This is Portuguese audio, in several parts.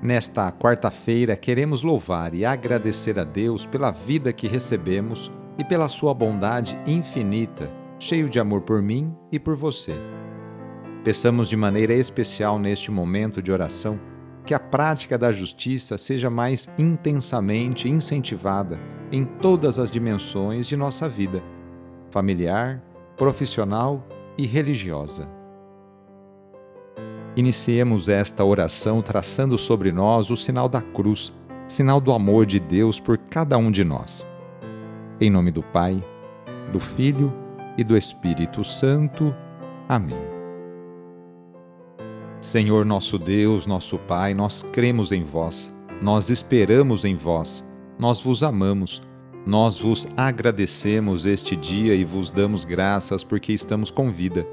Nesta quarta-feira, queremos louvar e agradecer a Deus pela vida que recebemos e pela sua bondade infinita, cheio de amor por mim e por você. Peçamos de maneira especial neste momento de oração que a prática da justiça seja mais intensamente incentivada em todas as dimensões de nossa vida, familiar, profissional e religiosa. Iniciemos esta oração traçando sobre nós o sinal da cruz, sinal do amor de Deus por cada um de nós. Em nome do Pai, do Filho e do Espírito Santo. Amém. Senhor nosso Deus, nosso Pai, nós cremos em vós, nós esperamos em vós, nós vos amamos, nós vos agradecemos este dia e vos damos graças porque estamos com vida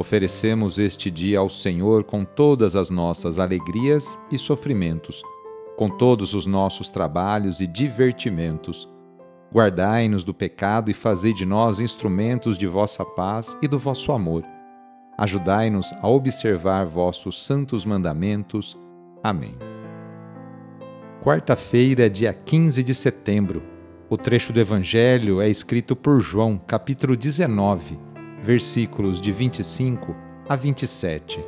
Oferecemos este dia ao Senhor com todas as nossas alegrias e sofrimentos, com todos os nossos trabalhos e divertimentos. Guardai-nos do pecado e fazei de nós instrumentos de vossa paz e do vosso amor. Ajudai-nos a observar vossos santos mandamentos. Amém. Quarta-feira, dia 15 de setembro. O trecho do Evangelho é escrito por João, capítulo 19 versículos de 25 a 27.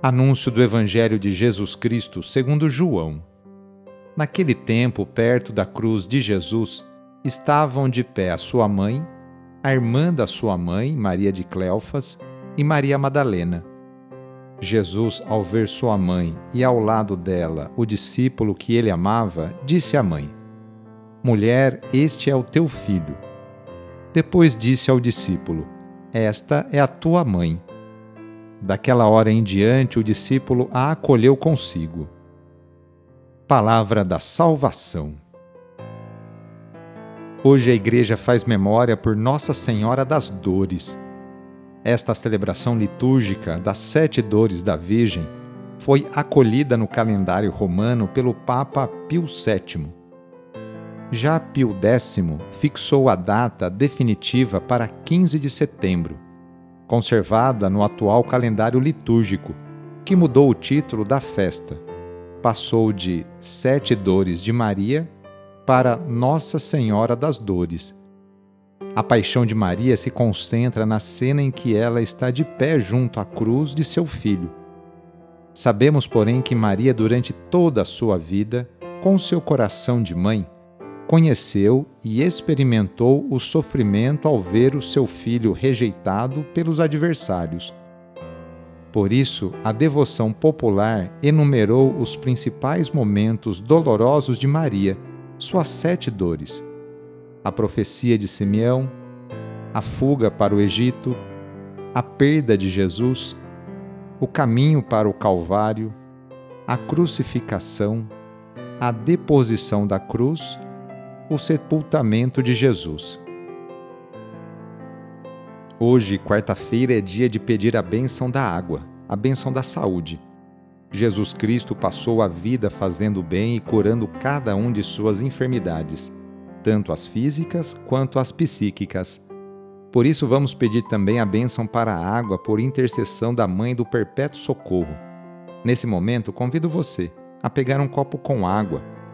Anúncio do Evangelho de Jesus Cristo segundo João. Naquele tempo, perto da cruz de Jesus, estavam de pé a sua mãe, a irmã da sua mãe, Maria de Cleofas, e Maria Madalena. Jesus, ao ver sua mãe e ao lado dela o discípulo que ele amava, disse à mãe: Mulher, este é o teu filho. Depois disse ao discípulo: Esta é a tua mãe. Daquela hora em diante, o discípulo a acolheu consigo. Palavra da Salvação. Hoje a Igreja faz memória por Nossa Senhora das Dores. Esta celebração litúrgica das Sete Dores da Virgem foi acolhida no calendário romano pelo Papa Pio VII já Pio X fixou a data definitiva para 15 de setembro, conservada no atual calendário litúrgico, que mudou o título da festa. Passou de Sete Dores de Maria para Nossa Senhora das Dores. A paixão de Maria se concentra na cena em que ela está de pé junto à cruz de seu filho. Sabemos, porém, que Maria, durante toda a sua vida, com seu coração de mãe, conheceu e experimentou o sofrimento ao ver o seu filho rejeitado pelos adversários. Por isso, a devoção popular enumerou os principais momentos dolorosos de Maria, suas sete dores: a profecia de Simeão, a fuga para o Egito, a perda de Jesus, o caminho para o Calvário, a crucificação, a deposição da cruz o sepultamento de Jesus. Hoje, quarta-feira, é dia de pedir a bênção da água, a bênção da saúde. Jesus Cristo passou a vida fazendo bem e curando cada um de suas enfermidades, tanto as físicas quanto as psíquicas. Por isso, vamos pedir também a bênção para a água por intercessão da Mãe do Perpétuo Socorro. Nesse momento, convido você a pegar um copo com água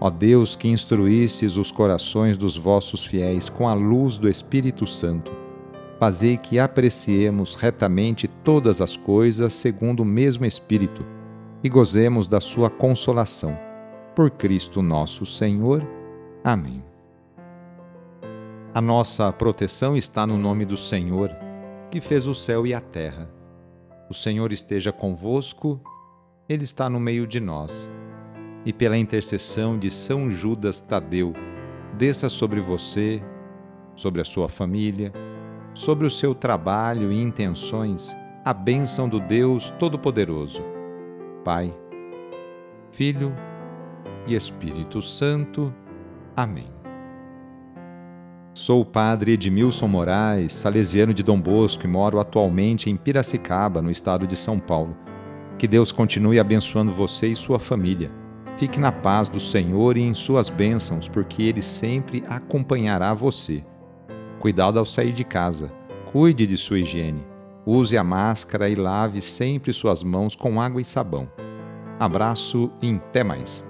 Ó Deus, que instruístes os corações dos vossos fiéis com a luz do Espírito Santo, fazei que apreciemos retamente todas as coisas segundo o mesmo Espírito e gozemos da sua consolação. Por Cristo nosso Senhor. Amém. A nossa proteção está no nome do Senhor, que fez o céu e a terra. O Senhor esteja convosco, Ele está no meio de nós. E pela intercessão de São Judas Tadeu, desça sobre você, sobre a sua família, sobre o seu trabalho e intenções, a bênção do Deus Todo-Poderoso. Pai, Filho e Espírito Santo. Amém. Sou o padre Edmilson Moraes, salesiano de Dom Bosco e moro atualmente em Piracicaba, no estado de São Paulo. Que Deus continue abençoando você e sua família. Fique na paz do Senhor e em suas bênçãos, porque Ele sempre acompanhará você. Cuidado ao sair de casa. Cuide de sua higiene. Use a máscara e lave sempre suas mãos com água e sabão. Abraço e até mais.